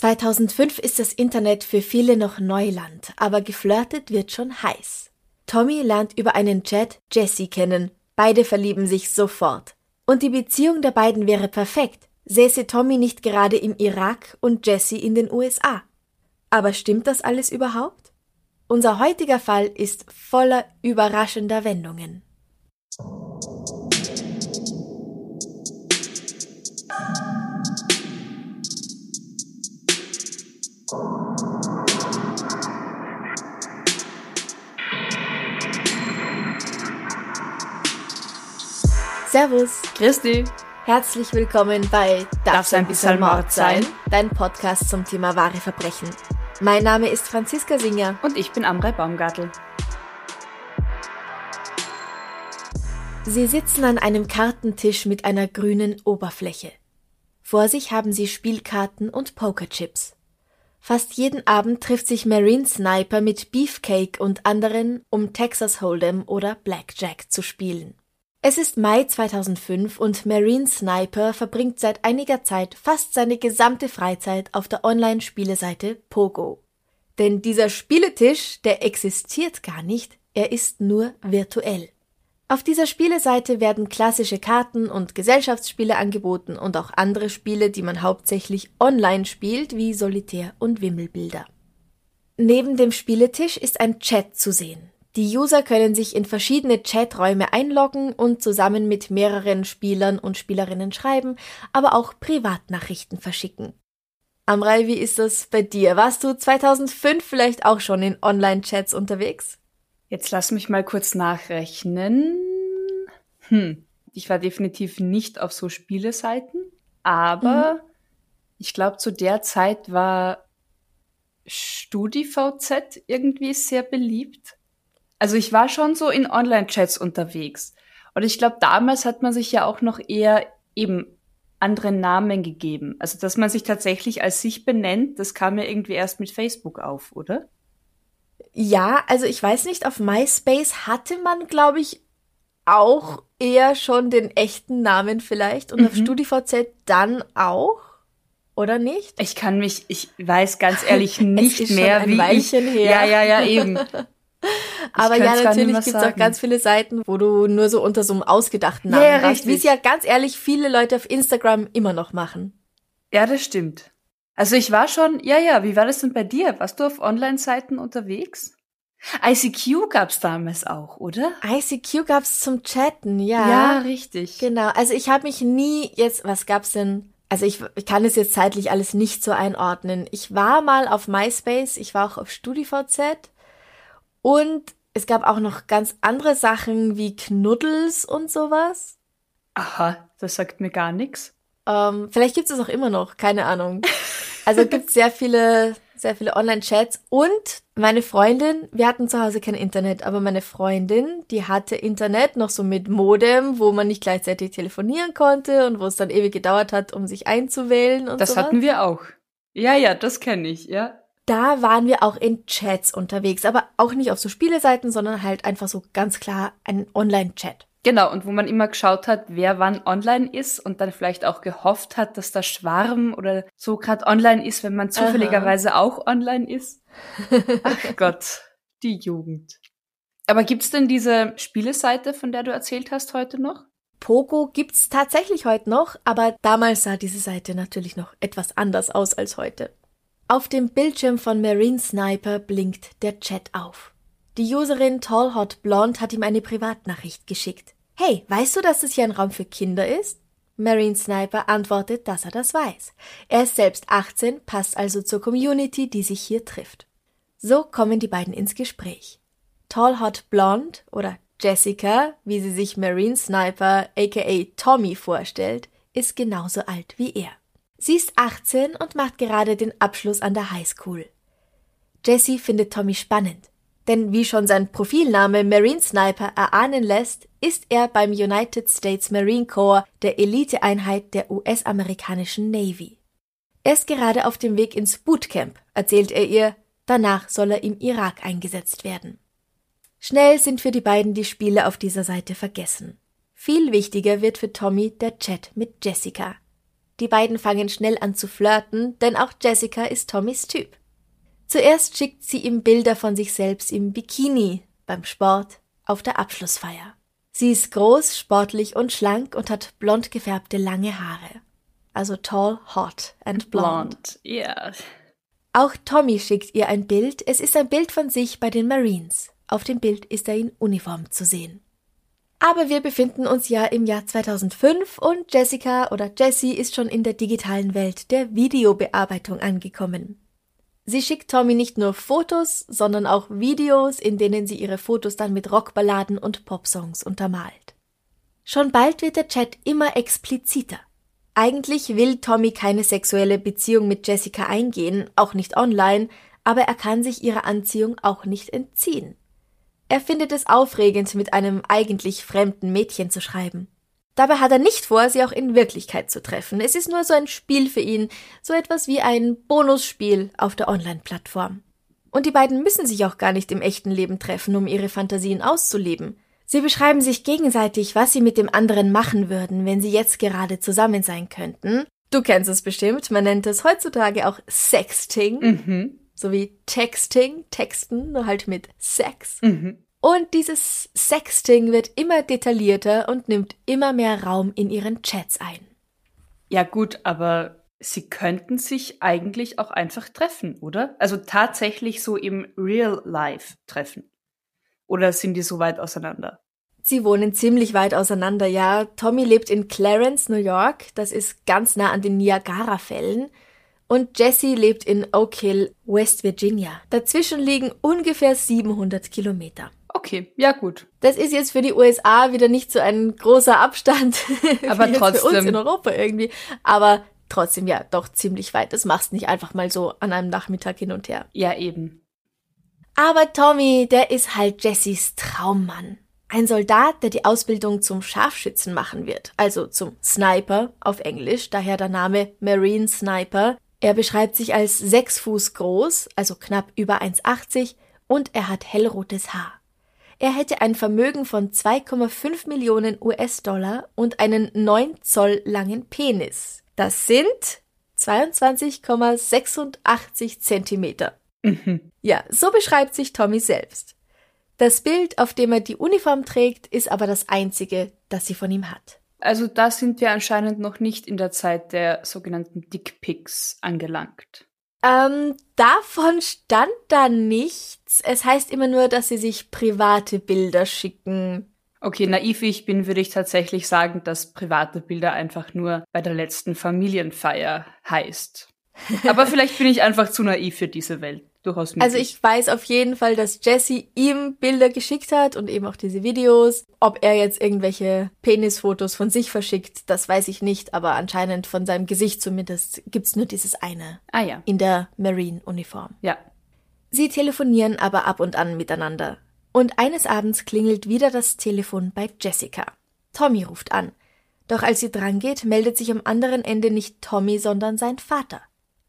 2005 ist das Internet für viele noch Neuland, aber geflirtet wird schon heiß. Tommy lernt über einen Chat Jessie kennen. Beide verlieben sich sofort. Und die Beziehung der beiden wäre perfekt, säße Tommy nicht gerade im Irak und Jessie in den USA. Aber stimmt das alles überhaupt? Unser heutiger Fall ist voller überraschender Wendungen. Servus. Christi. Herzlich willkommen bei Darf's ein bisschen Mord sein? Dein Podcast zum Thema wahre Verbrechen. Mein Name ist Franziska Singer. Und ich bin Amrei Baumgartel. Sie sitzen an einem Kartentisch mit einer grünen Oberfläche. Vor sich haben sie Spielkarten und Pokerchips. Fast jeden Abend trifft sich Marine Sniper mit Beefcake und anderen, um Texas Hold'em oder Blackjack zu spielen. Es ist Mai 2005 und Marine Sniper verbringt seit einiger Zeit fast seine gesamte Freizeit auf der Online-Spieleseite Pogo. Denn dieser Spieletisch, der existiert gar nicht, er ist nur virtuell. Auf dieser Spieleseite werden klassische Karten und Gesellschaftsspiele angeboten und auch andere Spiele, die man hauptsächlich online spielt, wie Solitär und Wimmelbilder. Neben dem Spieletisch ist ein Chat zu sehen. Die User können sich in verschiedene Chaträume einloggen und zusammen mit mehreren Spielern und Spielerinnen schreiben, aber auch Privatnachrichten verschicken. Amrei, wie ist das bei dir? Warst du 2005 vielleicht auch schon in Online-Chats unterwegs? Jetzt lass mich mal kurz nachrechnen. Hm, ich war definitiv nicht auf so Spieleseiten, aber mhm. ich glaube, zu der Zeit war StudiVZ irgendwie sehr beliebt. Also ich war schon so in Online-Chats unterwegs. Und ich glaube, damals hat man sich ja auch noch eher eben andere Namen gegeben. Also dass man sich tatsächlich als sich benennt, das kam ja irgendwie erst mit Facebook auf, oder? Ja, also ich weiß nicht, auf MySpace hatte man, glaube ich, auch eher schon den echten Namen vielleicht und mhm. auf StudiVZ dann auch. Oder nicht? Ich kann mich, ich weiß ganz ehrlich nicht mehr, wie ich. Her. Ja, ja, ja, eben. Aber ja, natürlich gibt es auch ganz viele Seiten, wo du nur so unter so einem ausgedachten Namen ja, warst, wie es ja ganz ehrlich viele Leute auf Instagram immer noch machen. Ja, das stimmt. Also ich war schon, ja, ja, wie war das denn bei dir? Warst du auf Online-Seiten unterwegs? ICQ gab's damals auch, oder? ICQ gab's zum Chatten, ja. Ja, richtig. Genau. Also ich habe mich nie jetzt, was gab's denn? Also ich, ich kann es jetzt zeitlich alles nicht so einordnen. Ich war mal auf MySpace, ich war auch auf StudiVZ und es gab auch noch ganz andere Sachen wie Knuddels und sowas. Aha, das sagt mir gar nichts. Ähm, vielleicht gibt es auch immer noch, keine Ahnung. Also gibt es sehr viele, sehr viele Online-Chats. Und meine Freundin, wir hatten zu Hause kein Internet, aber meine Freundin, die hatte Internet noch so mit Modem, wo man nicht gleichzeitig telefonieren konnte und wo es dann ewig gedauert hat, um sich einzuwählen und so. Das sowas. hatten wir auch. Ja, ja, das kenne ich, ja da waren wir auch in Chats unterwegs, aber auch nicht auf so Spieleseiten, sondern halt einfach so ganz klar ein Online-Chat. Genau, und wo man immer geschaut hat, wer wann online ist und dann vielleicht auch gehofft hat, dass der Schwarm oder so gerade online ist, wenn man zufälligerweise Aha. auch online ist. Ach Gott, die Jugend. Aber gibt's denn diese Spieleseite, von der du erzählt hast, heute noch? Pogo gibt's tatsächlich heute noch, aber damals sah diese Seite natürlich noch etwas anders aus als heute. Auf dem Bildschirm von Marine Sniper blinkt der Chat auf. Die Userin Tall Hot Blonde hat ihm eine Privatnachricht geschickt. Hey, weißt du, dass das hier ein Raum für Kinder ist? Marine Sniper antwortet, dass er das weiß. Er ist selbst 18, passt also zur Community, die sich hier trifft. So kommen die beiden ins Gespräch. Tall Hot Blonde oder Jessica, wie sie sich Marine Sniper aka Tommy vorstellt, ist genauso alt wie er. Sie ist 18 und macht gerade den Abschluss an der Highschool. Jessie findet Tommy spannend, denn wie schon sein Profilname Marine Sniper erahnen lässt, ist er beim United States Marine Corps der Eliteeinheit der US-amerikanischen Navy. Er ist gerade auf dem Weg ins Bootcamp, erzählt er ihr, danach soll er im Irak eingesetzt werden. Schnell sind für die beiden die Spiele auf dieser Seite vergessen. Viel wichtiger wird für Tommy der Chat mit Jessica. Die beiden fangen schnell an zu flirten, denn auch Jessica ist Tommys Typ. Zuerst schickt sie ihm Bilder von sich selbst im Bikini, beim Sport, auf der Abschlussfeier. Sie ist groß, sportlich und schlank und hat blond gefärbte lange Haare. Also tall, hot and blonde. Ja. Yeah. Auch Tommy schickt ihr ein Bild. Es ist ein Bild von sich bei den Marines. Auf dem Bild ist er in Uniform zu sehen. Aber wir befinden uns ja im Jahr 2005 und Jessica oder Jessie ist schon in der digitalen Welt der Videobearbeitung angekommen. Sie schickt Tommy nicht nur Fotos, sondern auch Videos, in denen sie ihre Fotos dann mit Rockballaden und Popsongs untermalt. Schon bald wird der Chat immer expliziter. Eigentlich will Tommy keine sexuelle Beziehung mit Jessica eingehen, auch nicht online, aber er kann sich ihrer Anziehung auch nicht entziehen. Er findet es aufregend, mit einem eigentlich fremden Mädchen zu schreiben. Dabei hat er nicht vor, sie auch in Wirklichkeit zu treffen. Es ist nur so ein Spiel für ihn, so etwas wie ein Bonusspiel auf der Online-Plattform. Und die beiden müssen sich auch gar nicht im echten Leben treffen, um ihre Fantasien auszuleben. Sie beschreiben sich gegenseitig, was sie mit dem anderen machen würden, wenn sie jetzt gerade zusammen sein könnten. Du kennst es bestimmt, man nennt es heutzutage auch Sexting. Mhm. Sowie Texting, Texten, nur halt mit Sex. Mhm. Und dieses Sexting wird immer detaillierter und nimmt immer mehr Raum in ihren Chats ein. Ja gut, aber sie könnten sich eigentlich auch einfach treffen, oder? Also tatsächlich so im Real Life treffen. Oder sind die so weit auseinander? Sie wohnen ziemlich weit auseinander, ja. Tommy lebt in Clarence, New York. Das ist ganz nah an den Niagara-Fällen. Und Jesse lebt in Oak Hill, West Virginia. Dazwischen liegen ungefähr 700 Kilometer. Okay, ja gut. Das ist jetzt für die USA wieder nicht so ein großer Abstand. Aber wie trotzdem. Für uns in Europa irgendwie. Aber trotzdem ja, doch ziemlich weit. Das machst nicht einfach mal so an einem Nachmittag hin und her. Ja, eben. Aber Tommy, der ist halt Jessys Traummann. Ein Soldat, der die Ausbildung zum Scharfschützen machen wird, also zum Sniper auf Englisch, daher der Name Marine Sniper. Er beschreibt sich als sechs Fuß groß, also knapp über 1,80 und er hat hellrotes Haar. Er hätte ein Vermögen von 2,5 Millionen US-Dollar und einen 9 Zoll langen Penis. Das sind 22,86 Zentimeter. Mhm. Ja, so beschreibt sich Tommy selbst. Das Bild, auf dem er die Uniform trägt, ist aber das einzige, das sie von ihm hat. Also da sind wir anscheinend noch nicht in der Zeit der sogenannten Dickpics angelangt. Ähm, davon stand da nichts. Es heißt immer nur, dass sie sich private Bilder schicken. Okay, naiv wie ich bin, würde ich tatsächlich sagen, dass private Bilder einfach nur bei der letzten Familienfeier heißt. Aber vielleicht bin ich einfach zu naiv für diese Welt. Durchaus möglich. Also ich weiß auf jeden Fall, dass Jesse ihm Bilder geschickt hat und eben auch diese Videos. Ob er jetzt irgendwelche Penisfotos von sich verschickt, das weiß ich nicht, aber anscheinend von seinem Gesicht zumindest gibt's nur dieses eine Ah ja. in der Marine-Uniform. Ja. Sie telefonieren aber ab und an miteinander. Und eines Abends klingelt wieder das Telefon bei Jessica. Tommy ruft an. Doch als sie drangeht, meldet sich am anderen Ende nicht Tommy, sondern sein Vater.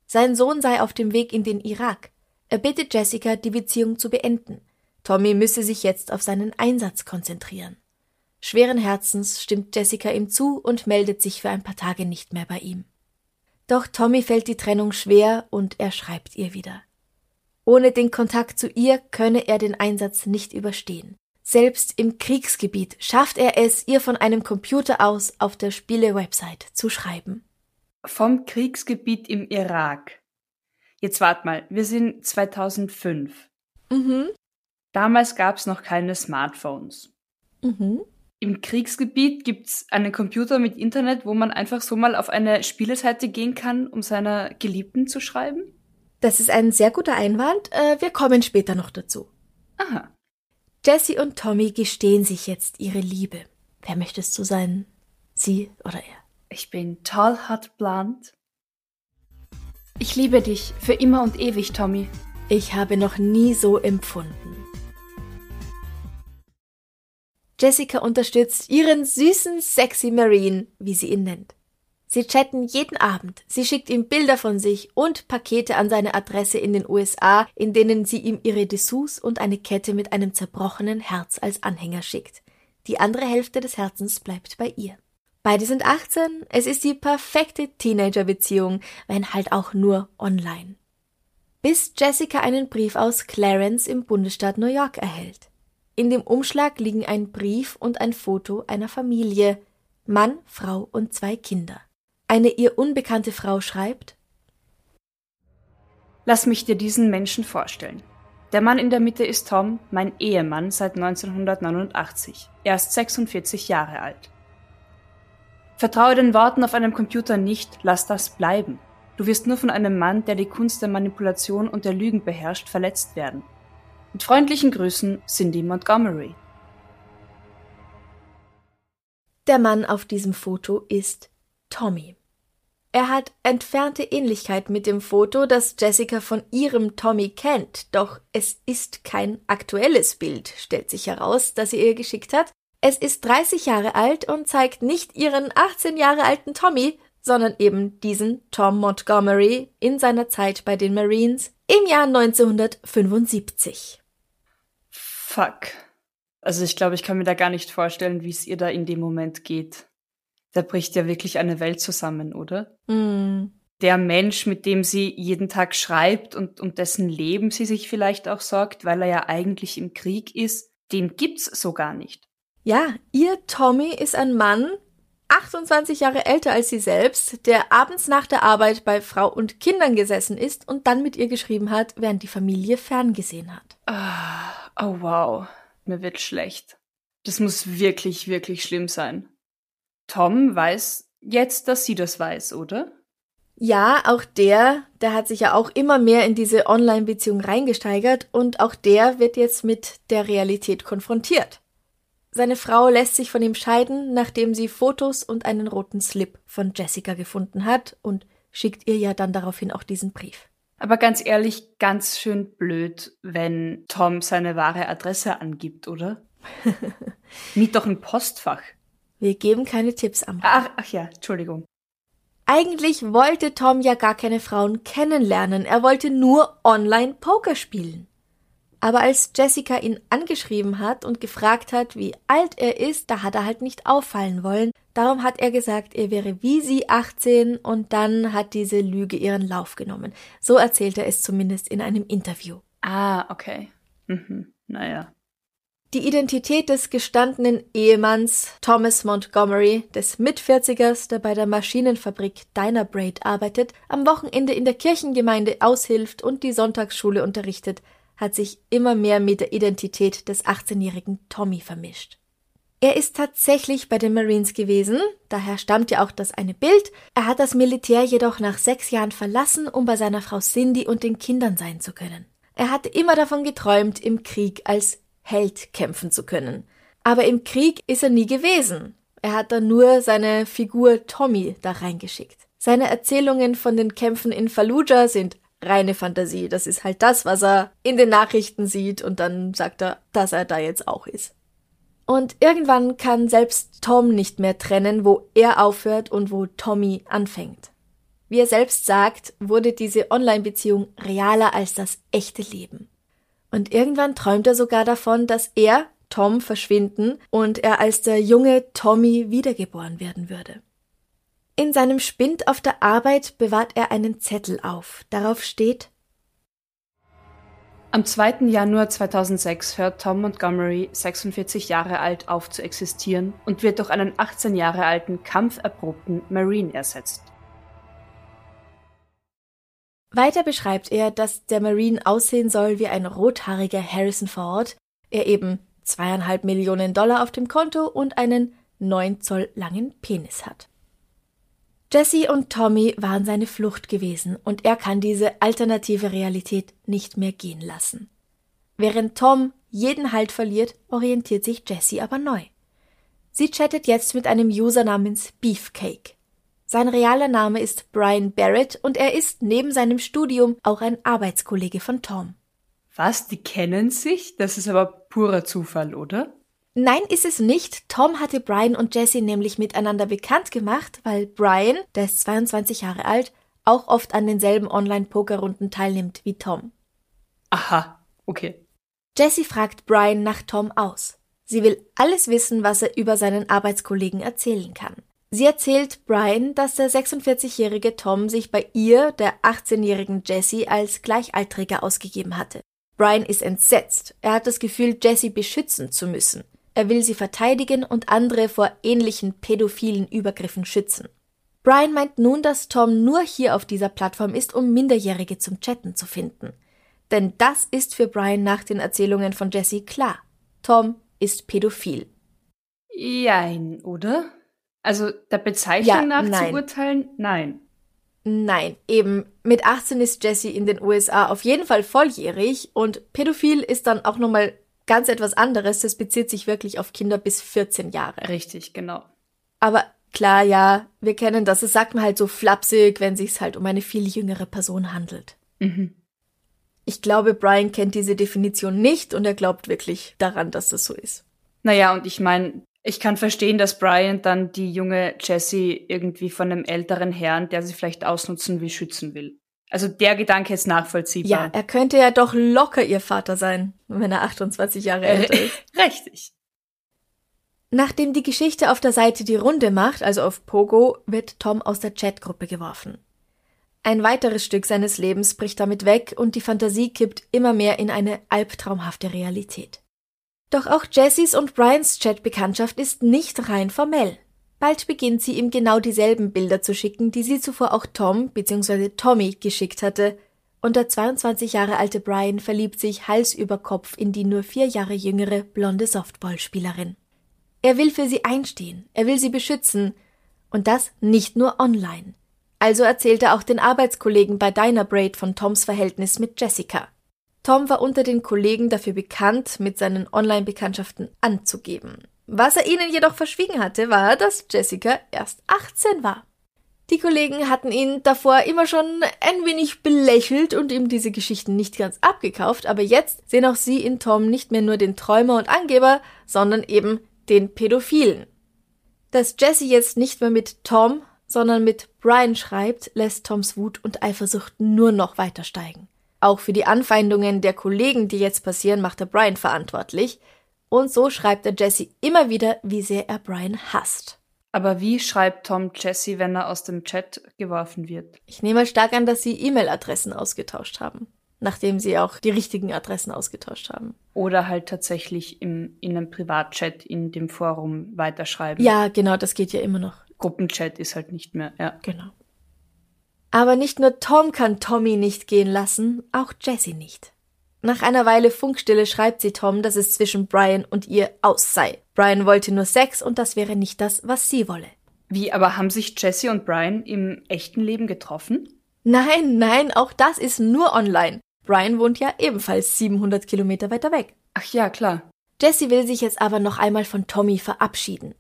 Sein Sohn sei auf dem Weg in den Irak. Er bittet Jessica, die Beziehung zu beenden. Tommy müsse sich jetzt auf seinen Einsatz konzentrieren. Schweren Herzens stimmt Jessica ihm zu und meldet sich für ein paar Tage nicht mehr bei ihm. Doch Tommy fällt die Trennung schwer und er schreibt ihr wieder. Ohne den Kontakt zu ihr könne er den Einsatz nicht überstehen. Selbst im Kriegsgebiet schafft er es, ihr von einem Computer aus auf der Spiele-Website zu schreiben. Vom Kriegsgebiet im Irak. Jetzt wart mal, wir sind 2005. Mhm. Damals gab es noch keine Smartphones. Mhm. Im Kriegsgebiet gibt's einen Computer mit Internet, wo man einfach so mal auf eine Spieleseite gehen kann, um seiner Geliebten zu schreiben? Das ist ein sehr guter Einwand. Äh, wir kommen später noch dazu. Aha. Jessie und Tommy gestehen sich jetzt ihre Liebe. Wer möchtest du sein? Sie oder er? Ich bin tollhart blond. Ich liebe dich für immer und ewig, Tommy. Ich habe noch nie so empfunden. Jessica unterstützt ihren süßen, sexy Marine, wie sie ihn nennt. Sie chatten jeden Abend, sie schickt ihm Bilder von sich und Pakete an seine Adresse in den USA, in denen sie ihm ihre Dessous und eine Kette mit einem zerbrochenen Herz als Anhänger schickt. Die andere Hälfte des Herzens bleibt bei ihr. Beide sind 18, es ist die perfekte Teenager-Beziehung, wenn halt auch nur online. Bis Jessica einen Brief aus Clarence im Bundesstaat New York erhält. In dem Umschlag liegen ein Brief und ein Foto einer Familie, Mann, Frau und zwei Kinder. Eine ihr unbekannte Frau schreibt Lass mich dir diesen Menschen vorstellen. Der Mann in der Mitte ist Tom, mein Ehemann seit 1989. Er ist 46 Jahre alt. Vertraue den Worten auf einem Computer nicht, lass das bleiben. Du wirst nur von einem Mann, der die Kunst der Manipulation und der Lügen beherrscht, verletzt werden. Mit freundlichen Grüßen, Cindy Montgomery. Der Mann auf diesem Foto ist Tommy. Er hat entfernte Ähnlichkeit mit dem Foto, das Jessica von ihrem Tommy kennt, doch es ist kein aktuelles Bild, stellt sich heraus, das sie ihr geschickt hat. Es ist 30 Jahre alt und zeigt nicht ihren 18 Jahre alten Tommy, sondern eben diesen Tom Montgomery in seiner Zeit bei den Marines im Jahr 1975. Fuck. Also ich glaube, ich kann mir da gar nicht vorstellen, wie es ihr da in dem Moment geht da bricht ja wirklich eine Welt zusammen, oder? Mm. Der Mensch, mit dem sie jeden Tag schreibt und um dessen Leben sie sich vielleicht auch sorgt, weil er ja eigentlich im Krieg ist, den gibt's so gar nicht. Ja, ihr Tommy ist ein Mann, 28 Jahre älter als sie selbst, der abends nach der Arbeit bei Frau und Kindern gesessen ist und dann mit ihr geschrieben hat, während die Familie ferngesehen hat. Ah, oh wow, mir wird schlecht. Das muss wirklich, wirklich schlimm sein. Tom weiß jetzt, dass sie das weiß, oder? Ja, auch der, der hat sich ja auch immer mehr in diese Online-Beziehung reingesteigert und auch der wird jetzt mit der Realität konfrontiert. Seine Frau lässt sich von ihm scheiden, nachdem sie Fotos und einen roten Slip von Jessica gefunden hat und schickt ihr ja dann daraufhin auch diesen Brief. Aber ganz ehrlich, ganz schön blöd, wenn Tom seine wahre Adresse angibt, oder? Miet doch ein Postfach. Wir geben keine Tipps am. Ach, ach ja, Entschuldigung. Eigentlich wollte Tom ja gar keine Frauen kennenlernen, er wollte nur online Poker spielen. Aber als Jessica ihn angeschrieben hat und gefragt hat, wie alt er ist, da hat er halt nicht auffallen wollen. Darum hat er gesagt, er wäre wie sie 18 und dann hat diese Lüge ihren Lauf genommen. So erzählt er es zumindest in einem Interview. Ah, okay. Mhm. Naja. Die Identität des gestandenen Ehemanns Thomas Montgomery, des Mitvierzigers, der bei der Maschinenfabrik Dynabraid arbeitet, am Wochenende in der Kirchengemeinde aushilft und die Sonntagsschule unterrichtet, hat sich immer mehr mit der Identität des 18-jährigen Tommy vermischt. Er ist tatsächlich bei den Marines gewesen, daher stammt ja auch das eine Bild. Er hat das Militär jedoch nach sechs Jahren verlassen, um bei seiner Frau Cindy und den Kindern sein zu können. Er hatte immer davon geträumt, im Krieg als Held kämpfen zu können. Aber im Krieg ist er nie gewesen. Er hat dann nur seine Figur Tommy da reingeschickt. Seine Erzählungen von den Kämpfen in Fallujah sind reine Fantasie. Das ist halt das, was er in den Nachrichten sieht und dann sagt er, dass er da jetzt auch ist. Und irgendwann kann selbst Tom nicht mehr trennen, wo er aufhört und wo Tommy anfängt. Wie er selbst sagt, wurde diese Online-Beziehung realer als das echte Leben. Und irgendwann träumt er sogar davon, dass er, Tom, verschwinden und er als der junge Tommy wiedergeboren werden würde. In seinem Spind auf der Arbeit bewahrt er einen Zettel auf. Darauf steht Am 2. Januar 2006 hört Tom Montgomery, 46 Jahre alt, auf zu existieren und wird durch einen 18 Jahre alten, kampferprobten Marine ersetzt. Weiter beschreibt er, dass der Marine aussehen soll wie ein rothaariger Harrison Ford, er eben zweieinhalb Millionen Dollar auf dem Konto und einen neun Zoll langen Penis hat. Jesse und Tommy waren seine Flucht gewesen und er kann diese alternative Realität nicht mehr gehen lassen. Während Tom jeden Halt verliert, orientiert sich Jessie aber neu. Sie chattet jetzt mit einem User namens Beefcake. Sein realer Name ist Brian Barrett und er ist neben seinem Studium auch ein Arbeitskollege von Tom. Was? Die kennen sich? Das ist aber purer Zufall, oder? Nein, ist es nicht. Tom hatte Brian und Jessie nämlich miteinander bekannt gemacht, weil Brian, der ist 22 Jahre alt, auch oft an denselben Online-Pokerrunden teilnimmt wie Tom. Aha, okay. Jessie fragt Brian nach Tom aus. Sie will alles wissen, was er über seinen Arbeitskollegen erzählen kann. Sie erzählt Brian, dass der 46-jährige Tom sich bei ihr, der 18-jährigen Jessie, als Gleichaltriger ausgegeben hatte. Brian ist entsetzt. Er hat das Gefühl, Jessie beschützen zu müssen. Er will sie verteidigen und andere vor ähnlichen pädophilen Übergriffen schützen. Brian meint nun, dass Tom nur hier auf dieser Plattform ist, um Minderjährige zum Chatten zu finden. Denn das ist für Brian nach den Erzählungen von Jesse klar. Tom ist pädophil. Jein, oder? Also der Bezeichnung ja, nach nein. zu urteilen? Nein. Nein, eben mit 18 ist Jesse in den USA auf jeden Fall volljährig und pädophil ist dann auch nochmal ganz etwas anderes. Das bezieht sich wirklich auf Kinder bis 14 Jahre. Richtig, genau. Aber klar, ja, wir kennen das. Es sagt man halt so flapsig, wenn sich's halt um eine viel jüngere Person handelt. Mhm. Ich glaube, Brian kennt diese Definition nicht und er glaubt wirklich daran, dass das so ist. Naja, und ich meine, ich kann verstehen, dass Brian dann die junge Jessie irgendwie von einem älteren Herrn, der sie vielleicht ausnutzen will, schützen will. Also der Gedanke ist nachvollziehbar. Ja, er könnte ja doch locker ihr Vater sein, wenn er 28 Jahre älter ist. Richtig. Nachdem die Geschichte auf der Seite die Runde macht, also auf Pogo, wird Tom aus der Chatgruppe geworfen. Ein weiteres Stück seines Lebens bricht damit weg und die Fantasie kippt immer mehr in eine albtraumhafte Realität. Doch auch Jessys und Brians Chatbekanntschaft ist nicht rein formell. Bald beginnt sie ihm genau dieselben Bilder zu schicken, die sie zuvor auch Tom bzw. Tommy geschickt hatte, und der 22 Jahre alte Brian verliebt sich Hals über Kopf in die nur vier Jahre jüngere blonde Softballspielerin. Er will für sie einstehen, er will sie beschützen, und das nicht nur online. Also erzählt er auch den Arbeitskollegen bei Dynabraid von Toms Verhältnis mit Jessica. Tom war unter den Kollegen dafür bekannt, mit seinen Online-Bekanntschaften anzugeben. Was er ihnen jedoch verschwiegen hatte, war, dass Jessica erst 18 war. Die Kollegen hatten ihn davor immer schon ein wenig belächelt und ihm diese Geschichten nicht ganz abgekauft, aber jetzt sehen auch sie in Tom nicht mehr nur den Träumer und Angeber, sondern eben den Pädophilen. Dass Jessie jetzt nicht mehr mit Tom, sondern mit Brian schreibt, lässt Toms Wut und Eifersucht nur noch weiter steigen. Auch für die Anfeindungen der Kollegen, die jetzt passieren, macht er Brian verantwortlich. Und so schreibt er Jesse immer wieder, wie sehr er Brian hasst. Aber wie schreibt Tom Jesse, wenn er aus dem Chat geworfen wird? Ich nehme stark an, dass sie E-Mail-Adressen ausgetauscht haben, nachdem sie auch die richtigen Adressen ausgetauscht haben. Oder halt tatsächlich im, in einem Privatchat in dem Forum weiterschreiben. Ja, genau, das geht ja immer noch. Gruppenchat ist halt nicht mehr, ja. Genau. Aber nicht nur Tom kann Tommy nicht gehen lassen, auch Jessie nicht. Nach einer Weile Funkstille schreibt sie Tom, dass es zwischen Brian und ihr aus sei. Brian wollte nur Sex und das wäre nicht das, was sie wolle. Wie, aber haben sich Jessie und Brian im echten Leben getroffen? Nein, nein, auch das ist nur online. Brian wohnt ja ebenfalls 700 Kilometer weiter weg. Ach ja, klar. Jessie will sich jetzt aber noch einmal von Tommy verabschieden.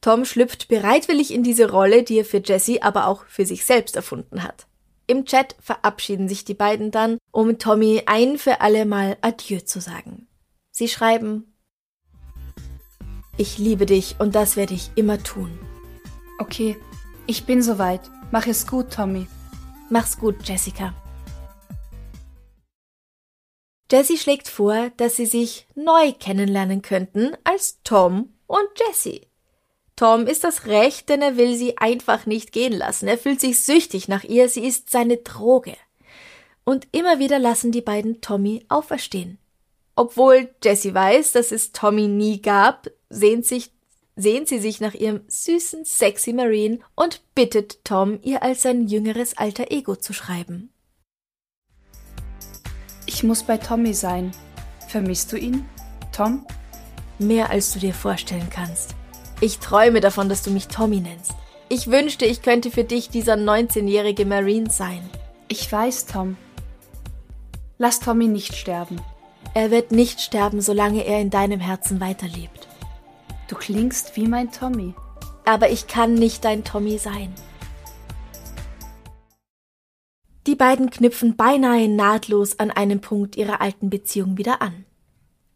Tom schlüpft bereitwillig in diese Rolle, die er für Jesse, aber auch für sich selbst erfunden hat. Im Chat verabschieden sich die beiden dann, um Tommy ein für alle Mal Adieu zu sagen. Sie schreiben Ich liebe dich und das werde ich immer tun. Okay, ich bin soweit. Mach es gut, Tommy. Mach's gut, Jessica. Jessie schlägt vor, dass sie sich neu kennenlernen könnten als Tom und Jessie. Tom ist das recht, denn er will sie einfach nicht gehen lassen. Er fühlt sich süchtig nach ihr, sie ist seine Droge. Und immer wieder lassen die beiden Tommy auferstehen. Obwohl Jessie weiß, dass es Tommy nie gab, sehnt, sich, sehnt sie sich nach ihrem süßen, sexy Marine und bittet Tom, ihr als sein jüngeres alter Ego zu schreiben. Ich muss bei Tommy sein. Vermisst du ihn, Tom? Mehr als du dir vorstellen kannst. Ich träume davon, dass du mich Tommy nennst. Ich wünschte, ich könnte für dich dieser 19-jährige Marine sein. Ich weiß, Tom. Lass Tommy nicht sterben. Er wird nicht sterben, solange er in deinem Herzen weiterlebt. Du klingst wie mein Tommy. Aber ich kann nicht dein Tommy sein. Die beiden knüpfen beinahe nahtlos an einem Punkt ihrer alten Beziehung wieder an.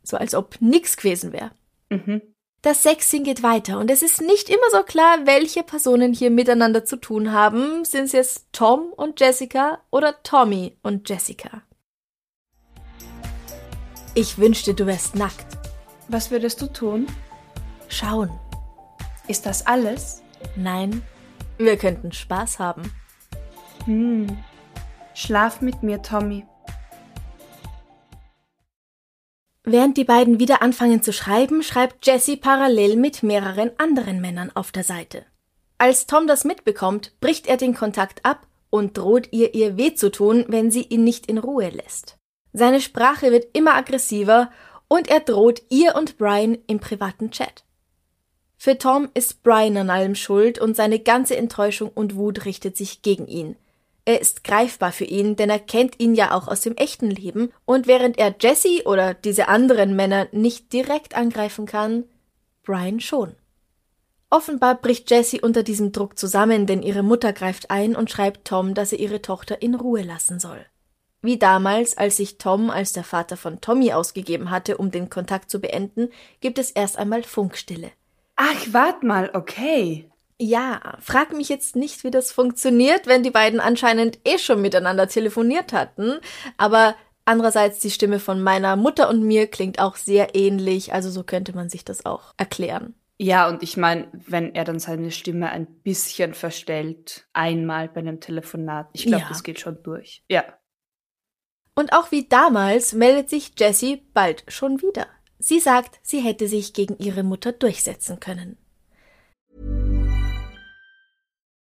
So als ob nix gewesen wäre. Mhm. Das Sexing geht weiter und es ist nicht immer so klar, welche Personen hier miteinander zu tun haben. Sind es jetzt Tom und Jessica oder Tommy und Jessica? Ich wünschte, du wärst nackt. Was würdest du tun? Schauen. Ist das alles? Nein, wir könnten Spaß haben. Hm. Schlaf mit mir, Tommy. Während die beiden wieder anfangen zu schreiben, schreibt Jessie parallel mit mehreren anderen Männern auf der Seite. Als Tom das mitbekommt, bricht er den Kontakt ab und droht ihr ihr weh zu tun, wenn sie ihn nicht in Ruhe lässt. Seine Sprache wird immer aggressiver und er droht ihr und Brian im privaten Chat. Für Tom ist Brian an allem schuld und seine ganze Enttäuschung und Wut richtet sich gegen ihn. Er ist greifbar für ihn, denn er kennt ihn ja auch aus dem echten Leben, und während er Jesse oder diese anderen Männer nicht direkt angreifen kann, Brian schon. Offenbar bricht Jessie unter diesem Druck zusammen, denn ihre Mutter greift ein und schreibt Tom, dass er ihre Tochter in Ruhe lassen soll. Wie damals, als sich Tom als der Vater von Tommy ausgegeben hatte, um den Kontakt zu beenden, gibt es erst einmal Funkstille. Ach, wart mal, okay. Ja, frag mich jetzt nicht, wie das funktioniert, wenn die beiden anscheinend eh schon miteinander telefoniert hatten, aber andererseits die Stimme von meiner Mutter und mir klingt auch sehr ähnlich, also so könnte man sich das auch erklären. Ja, und ich meine, wenn er dann seine Stimme ein bisschen verstellt, einmal bei einem Telefonat, ich glaube, ja. das geht schon durch. Ja. Und auch wie damals meldet sich Jessie bald schon wieder. Sie sagt, sie hätte sich gegen ihre Mutter durchsetzen können.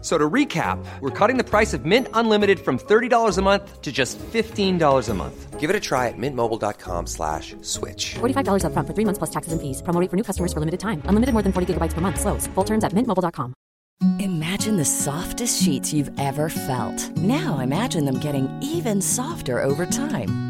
So to recap, we're cutting the price of Mint Unlimited from $30 a month to just $15 a month. Give it a try at mintmobile.com slash switch. $45 up front for three months plus taxes and fees. Promo for new customers for limited time. Unlimited more than 40 gigabytes per month. Slows. Full terms at mintmobile.com. Imagine the softest sheets you've ever felt. Now imagine them getting even softer over time.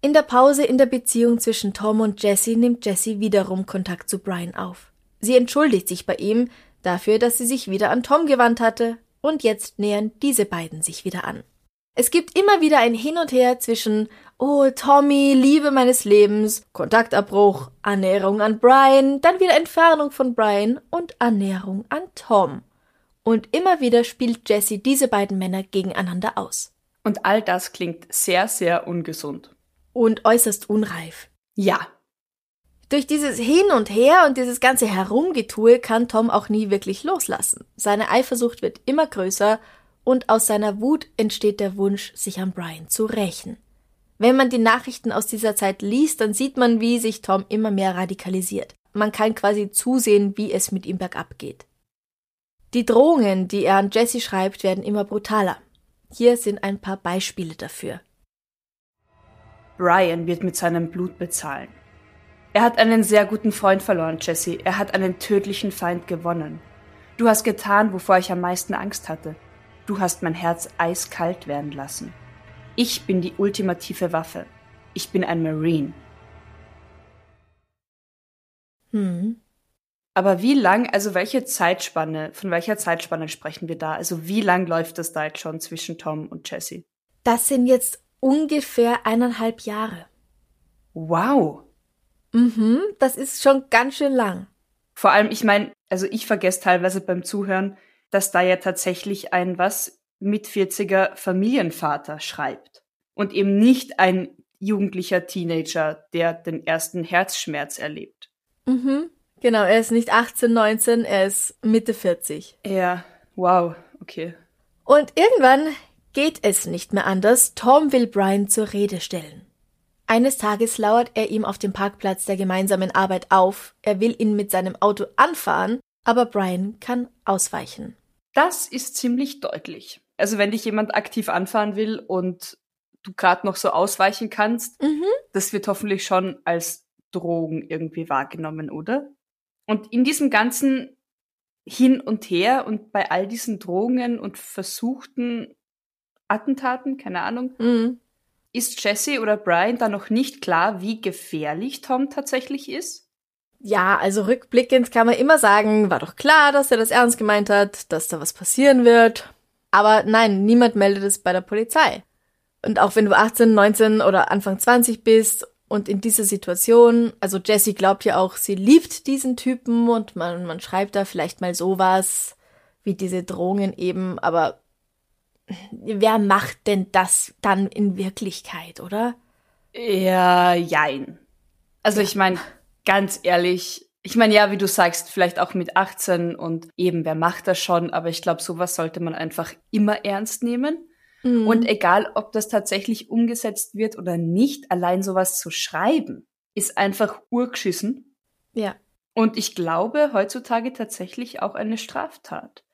In der Pause in der Beziehung zwischen Tom und Jesse nimmt Jesse wiederum Kontakt zu Brian auf. Sie entschuldigt sich bei ihm dafür, dass sie sich wieder an Tom gewandt hatte, und jetzt nähern diese beiden sich wieder an. Es gibt immer wieder ein Hin und Her zwischen Oh, Tommy, Liebe meines Lebens, Kontaktabbruch, Annäherung an Brian, dann wieder Entfernung von Brian und Annäherung an Tom. Und immer wieder spielt Jesse diese beiden Männer gegeneinander aus. Und all das klingt sehr, sehr ungesund und äußerst unreif. Ja. Durch dieses Hin und Her und dieses ganze Herumgetue kann Tom auch nie wirklich loslassen. Seine Eifersucht wird immer größer und aus seiner Wut entsteht der Wunsch, sich an Brian zu rächen. Wenn man die Nachrichten aus dieser Zeit liest, dann sieht man, wie sich Tom immer mehr radikalisiert. Man kann quasi zusehen, wie es mit ihm bergab geht. Die Drohungen, die er an Jesse schreibt, werden immer brutaler. Hier sind ein paar Beispiele dafür. Brian wird mit seinem Blut bezahlen. Er hat einen sehr guten Freund verloren, Jesse. Er hat einen tödlichen Feind gewonnen. Du hast getan, wovor ich am meisten Angst hatte. Du hast mein Herz eiskalt werden lassen. Ich bin die ultimative Waffe. Ich bin ein Marine. Hm. Aber wie lang, also welche Zeitspanne, von welcher Zeitspanne sprechen wir da? Also wie lang läuft das da jetzt schon zwischen Tom und Jesse? Das sind jetzt ungefähr eineinhalb Jahre. Wow. Mhm, das ist schon ganz schön lang. Vor allem, ich meine, also ich vergesse teilweise beim Zuhören, dass da ja tatsächlich ein was mit 40er Familienvater schreibt und eben nicht ein jugendlicher Teenager, der den ersten Herzschmerz erlebt. Mhm. Genau, er ist nicht 18, 19, er ist Mitte 40. Ja, wow, okay. Und irgendwann geht es nicht mehr anders. Tom will Brian zur Rede stellen. Eines Tages lauert er ihm auf dem Parkplatz der gemeinsamen Arbeit auf. Er will ihn mit seinem Auto anfahren, aber Brian kann ausweichen. Das ist ziemlich deutlich. Also wenn dich jemand aktiv anfahren will und du gerade noch so ausweichen kannst, Mhm. das wird hoffentlich schon als Drogen irgendwie wahrgenommen, oder? Und in diesem ganzen Hin und Her und bei all diesen Drohungen und versuchten Attentaten, keine Ahnung, Mhm. ist Jesse oder Brian da noch nicht klar, wie gefährlich Tom tatsächlich ist? Ja, also rückblickend kann man immer sagen, war doch klar, dass er das ernst gemeint hat, dass da was passieren wird. Aber nein, niemand meldet es bei der Polizei. Und auch wenn du 18, 19 oder Anfang 20 bist und in dieser Situation, also Jessie glaubt ja auch, sie liebt diesen Typen und man, man schreibt da vielleicht mal sowas wie diese Drohungen eben, aber wer macht denn das dann in Wirklichkeit, oder? Ja, jein. Also ich meine, ganz ehrlich, ich meine, ja, wie du sagst, vielleicht auch mit 18 und eben, wer macht das schon, aber ich glaube, sowas sollte man einfach immer ernst nehmen. Und egal, ob das tatsächlich umgesetzt wird oder nicht, allein sowas zu schreiben, ist einfach urgeschissen. Ja. Und ich glaube, heutzutage tatsächlich auch eine Straftat.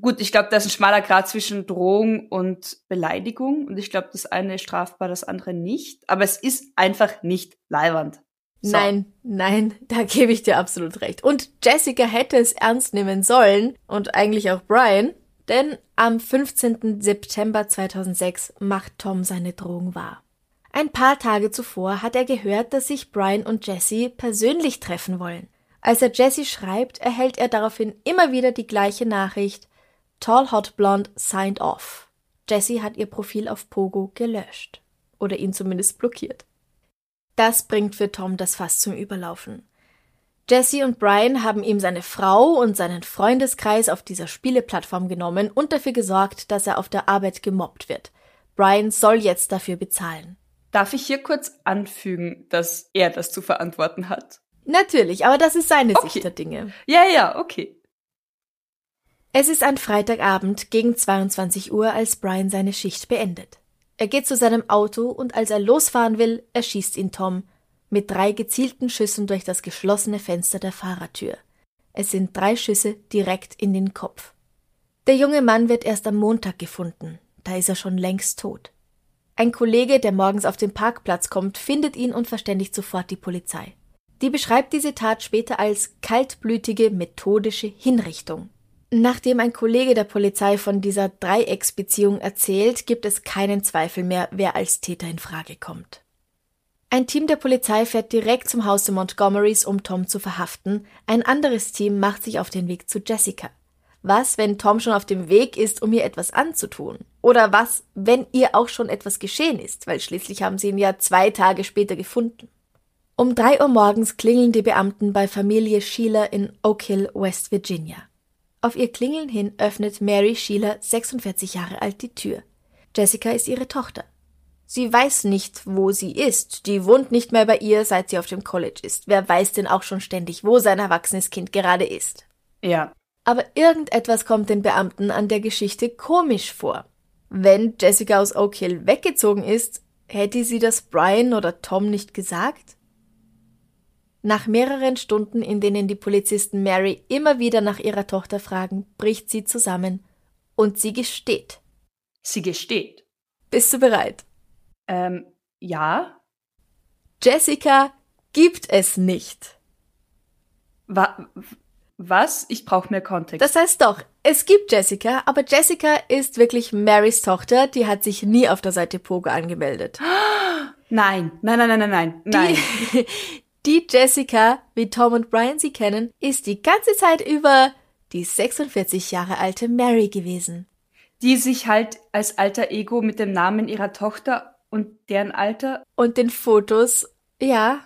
Gut, ich glaube, da ist ein schmaler Grad zwischen Drohung und Beleidigung. Und ich glaube, das eine ist strafbar, das andere nicht. Aber es ist einfach nicht leiwand. So. Nein, nein, da gebe ich dir absolut recht. Und Jessica hätte es ernst nehmen sollen und eigentlich auch Brian, denn am 15. September 2006 macht Tom seine Drohung wahr. Ein paar Tage zuvor hat er gehört, dass sich Brian und Jessie persönlich treffen wollen. Als er Jessie schreibt, erhält er daraufhin immer wieder die gleiche Nachricht Tall Hot Blonde signed off. Jessie hat ihr Profil auf Pogo gelöscht. Oder ihn zumindest blockiert. Das bringt für Tom das Fass zum Überlaufen. Jesse und Brian haben ihm seine Frau und seinen Freundeskreis auf dieser Spieleplattform genommen und dafür gesorgt, dass er auf der Arbeit gemobbt wird. Brian soll jetzt dafür bezahlen. Darf ich hier kurz anfügen, dass er das zu verantworten hat? Natürlich, aber das ist seine Okay. Sicht der Dinge. Ja, ja, okay. Es ist ein Freitagabend gegen 22 Uhr, als Brian seine Schicht beendet. Er geht zu seinem Auto und als er losfahren will, erschießt ihn Tom mit drei gezielten Schüssen durch das geschlossene Fenster der Fahrertür. Es sind drei Schüsse direkt in den Kopf. Der junge Mann wird erst am Montag gefunden. Da ist er schon längst tot. Ein Kollege, der morgens auf den Parkplatz kommt, findet ihn und verständigt sofort die Polizei. Die beschreibt diese Tat später als kaltblütige, methodische Hinrichtung. Nachdem ein Kollege der Polizei von dieser Dreiecksbeziehung erzählt, gibt es keinen Zweifel mehr, wer als Täter in Frage kommt. Ein Team der Polizei fährt direkt zum Haus der Montgomerys, um Tom zu verhaften. Ein anderes Team macht sich auf den Weg zu Jessica. Was, wenn Tom schon auf dem Weg ist, um ihr etwas anzutun? Oder was, wenn ihr auch schon etwas geschehen ist? Weil schließlich haben sie ihn ja zwei Tage später gefunden. Um drei Uhr morgens klingeln die Beamten bei Familie Sheila in Oak Hill, West Virginia. Auf ihr Klingeln hin öffnet Mary Sheila, 46 Jahre alt, die Tür. Jessica ist ihre Tochter. Sie weiß nicht, wo sie ist. Die wohnt nicht mehr bei ihr, seit sie auf dem College ist. Wer weiß denn auch schon ständig, wo sein erwachsenes Kind gerade ist? Ja. Aber irgendetwas kommt den Beamten an der Geschichte komisch vor. Wenn Jessica aus Oak Hill weggezogen ist, hätte sie das Brian oder Tom nicht gesagt? Nach mehreren Stunden, in denen die Polizisten Mary immer wieder nach ihrer Tochter fragen, bricht sie zusammen und sie gesteht. Sie gesteht. Bist du bereit? Ähm, ja. Jessica gibt es nicht. Wa was? Ich brauche mehr Kontext. Das heißt doch, es gibt Jessica, aber Jessica ist wirklich Marys Tochter, die hat sich nie auf der Seite Pogo angemeldet. nein, nein, nein, nein, nein, nein. Die, die Jessica, wie Tom und Brian sie kennen, ist die ganze Zeit über die 46 Jahre alte Mary gewesen. Die sich halt als alter Ego mit dem Namen ihrer Tochter und deren Alter. Und den Fotos, ja,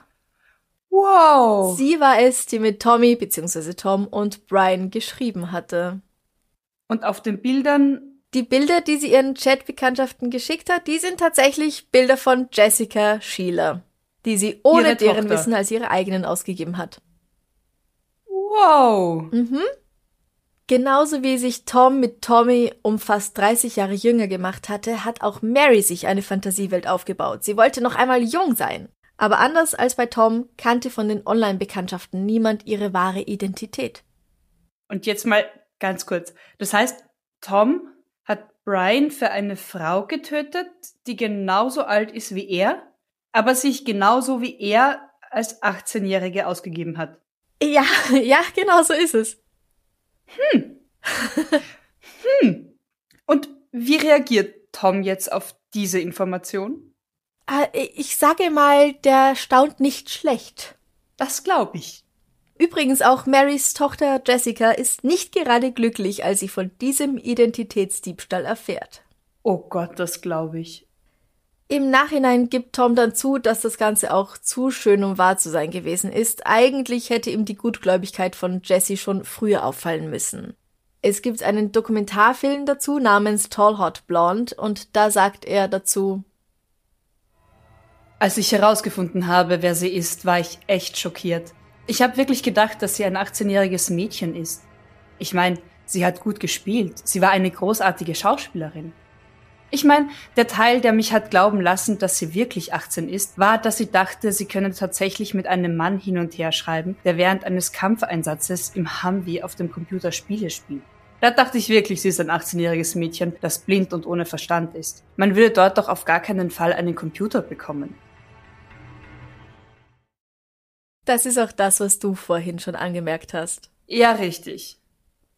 Wow. sie war es, die mit Tommy bzw. Tom und Brian geschrieben hatte. Und auf den Bildern die Bilder, die sie ihren Chatbekanntschaften geschickt hat, die sind tatsächlich Bilder von Jessica Sheila, die sie ohne Ihre deren Tochter. Wissen als ihre eigenen ausgegeben hat. Wow. Mhm. Genauso wie sich Tom mit Tommy um fast 30 Jahre jünger gemacht hatte, hat auch Mary sich eine Fantasiewelt aufgebaut. Sie wollte noch einmal jung sein. Aber anders als bei Tom kannte von den Online-Bekanntschaften niemand ihre wahre Identität. Und jetzt mal ganz kurz. Das heißt, Tom hat Brian für eine Frau getötet, die genauso alt ist wie er, aber sich genauso wie er als 18-Jährige ausgegeben hat. Ja, ja, genau so ist es. Und wie reagiert Tom jetzt auf diese Information? Ah, Ich sage mal, der staunt nicht schlecht. Das glaube ich. Übrigens auch Marys Tochter Jessica ist nicht gerade glücklich, als sie von diesem Identitätsdiebstahl erfährt. Oh Gott, das glaube ich. Im Nachhinein gibt Tom dann zu, dass das Ganze auch zu schön, um wahr zu sein gewesen ist. Eigentlich hätte ihm die Gutgläubigkeit von Jesse schon früher auffallen müssen. Es gibt einen Dokumentarfilm dazu namens Tall Hot Blonde und da sagt er dazu, Als ich herausgefunden habe, wer sie ist, war ich echt schockiert. Ich habe wirklich gedacht, dass sie ein 18-jähriges Mädchen ist. Ich meine, sie hat gut gespielt. Sie war eine großartige Schauspielerin. Ich meine, der Teil, der mich hat glauben lassen, dass sie wirklich 18 ist, war, dass sie dachte, sie könne tatsächlich mit einem Mann hin und her schreiben, der während eines Kampfeinsatzes im Humvee auf dem Computer Spiele spielt. Da dachte ich wirklich, sie ist ein 18-jähriges Mädchen, das blind und ohne Verstand ist. Man würde dort doch auf gar keinen Fall einen Computer bekommen. das ist auch das, was du vorhin schon angemerkt hast. Ja, richtig.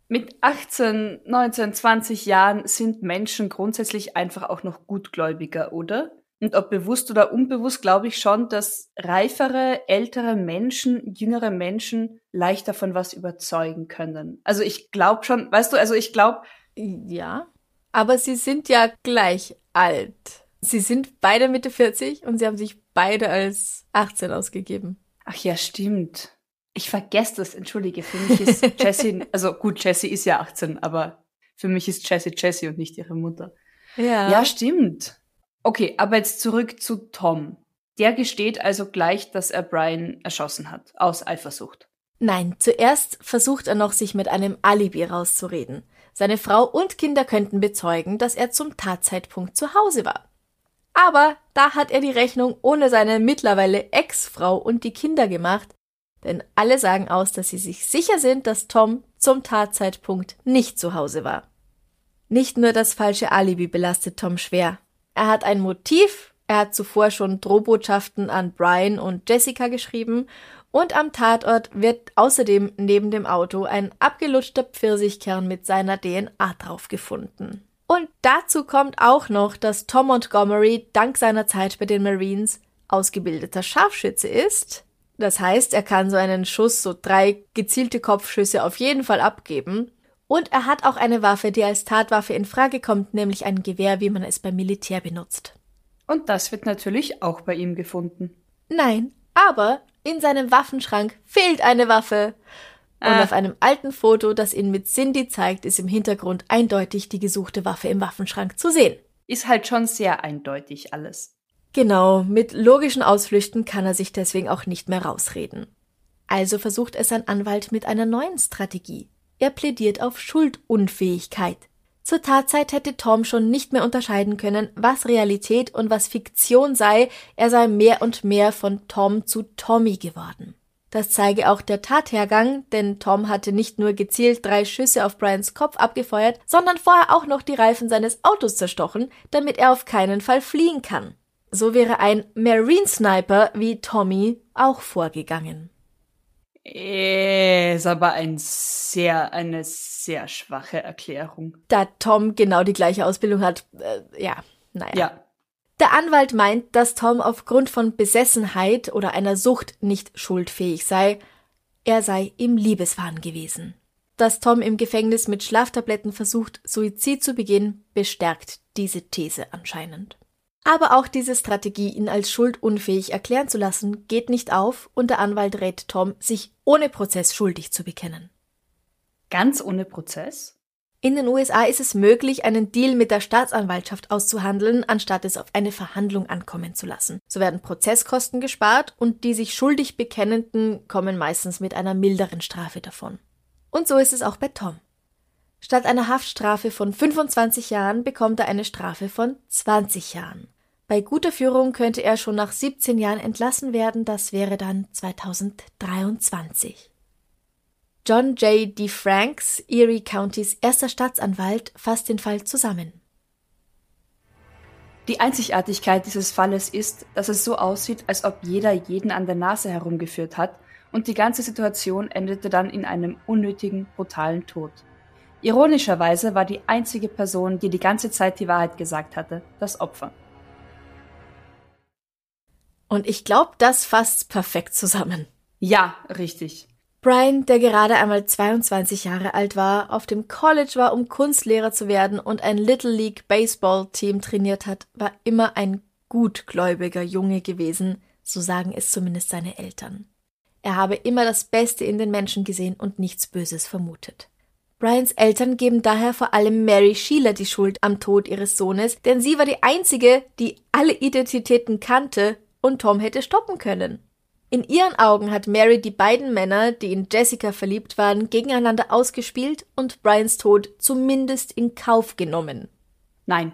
Mit 18, 19, 20 Jahren sind Menschen grundsätzlich einfach auch noch gutgläubiger, oder? Und ob bewusst oder unbewusst glaube ich schon, dass reifere, ältere Menschen, jüngere Menschen leichter von was überzeugen können. Also ich glaube schon, weißt du, also ich glaube, Ja, aber sie sind ja gleich alt. Sie sind beide Mitte 40 und sie haben sich beide als 18 ausgegeben. ach ja, stimmt. Ich vergesse das, entschuldige, für mich ist Jessie, also gut, Jessie ist ja 18, aber für mich ist Jessie Jessie und nicht ihre Mutter. Ja. Ja, stimmt. Okay, aber jetzt zurück zu Tom. Der gesteht also gleich, dass er Brian erschossen hat, aus Eifersucht. Nein, zuerst versucht er noch, sich mit einem Alibi rauszureden. Seine Frau und Kinder könnten bezeugen, dass er zum Tatzeitpunkt zu Hause war. Aber da hat er die Rechnung ohne seine mittlerweile Ex-Frau und die Kinder gemacht, denn alle sagen aus, dass sie sich sicher sind, dass Tom zum Tatzeitpunkt nicht zu Hause war. Nicht nur das falsche Alibi belastet Tom schwer. Er hat ein Motiv, er hat zuvor schon Drohbotschaften an Brian und Jessica geschrieben und am Tatort wird außerdem neben dem Auto ein abgelutschter Pfirsichkern mit seiner DNA drauf gefunden. Und dazu kommt auch noch, dass Tom Montgomery dank seiner Zeit bei den Marines ausgebildeter Scharfschütze ist. Das heißt, er kann so einen Schuss, so drei gezielte Kopfschüsse auf jeden Fall abgeben. Und er hat auch eine Waffe, die als Tatwaffe in Frage kommt, nämlich ein Gewehr, wie man es beim Militär benutzt. Und das wird natürlich auch bei ihm gefunden. Nein, aber in seinem Waffenschrank fehlt eine Waffe. Und Ah. auf einem alten Foto, das ihn mit Cindy zeigt, ist im Hintergrund eindeutig die gesuchte Waffe im Waffenschrank zu sehen. Ist halt schon sehr eindeutig alles. Genau, mit logischen Ausflüchten kann er sich deswegen auch nicht mehr rausreden. Also versucht es sein Anwalt mit einer neuen Strategie. Er plädiert auf Schuldunfähigkeit. Zur Tatzeit hätte Tom schon nicht mehr unterscheiden können, was Realität und was Fiktion sei, er sei mehr und mehr von Tom zu Tommy geworden. Das zeige auch der Tathergang, denn Tom hatte nicht nur gezielt drei Schüsse auf Brians Kopf abgefeuert, sondern vorher auch noch die Reifen seines Autos zerstochen, damit er auf keinen Fall fliehen kann. So wäre ein Marine Sniper wie Tommy auch vorgegangen. Äh, Ist aber ein sehr, eine sehr schwache Erklärung. Da Tom genau die gleiche Ausbildung hat, äh, ja, naja. Ja. Der Anwalt meint, dass Tom aufgrund von Besessenheit oder einer Sucht nicht schuldfähig sei. Er sei im Liebeswahn gewesen. Dass Tom im Gefängnis mit Schlaftabletten versucht, Suizid zu begehen, bestärkt diese These anscheinend. Aber auch diese Strategie, ihn als schuldunfähig erklären zu lassen, geht nicht auf und der Anwalt rät Tom, sich ohne Prozess schuldig zu bekennen. Ganz ohne Prozess? In den USA ist es möglich, einen Deal mit der Staatsanwaltschaft auszuhandeln, anstatt es auf eine Verhandlung ankommen zu lassen. So werden Prozesskosten gespart und die sich schuldig Bekennenden kommen meistens mit einer milderen Strafe davon. Und so ist es auch bei Tom. Statt einer Haftstrafe von 25 Jahren bekommt er eine Strafe von 20 Jahren. Bei guter Führung könnte er schon nach 17 Jahren entlassen werden, das wäre dann 2023. John J. D. Franks, Erie Countys erster Staatsanwalt, fasst den Fall zusammen. Die Einzigartigkeit dieses Falles ist, dass es so aussieht, als ob jeder jeden an der Nase herumgeführt hat und die ganze Situation endete dann in einem unnötigen, brutalen Tod. Ironischerweise war die einzige Person, die die ganze Zeit die Wahrheit gesagt hatte, das Opfer. Und ich glaube, das fasst perfekt zusammen. Ja, richtig. Brian, der gerade einmal 22 Jahre alt war, auf dem College war, um Kunstlehrer zu werden und ein Little League Baseball Team trainiert hat, war immer ein gutgläubiger Junge gewesen, so sagen es zumindest seine Eltern. Er habe immer das Beste in den Menschen gesehen und nichts Böses vermutet. Brians Eltern geben daher vor allem Mary Sheila die Schuld am Tod ihres Sohnes, denn sie war die einzige, die alle Identitäten kannte und Tom hätte stoppen können. In ihren Augen hat Mary die beiden Männer, die in Jessica verliebt waren, gegeneinander ausgespielt und Brians Tod zumindest in Kauf genommen. Nein.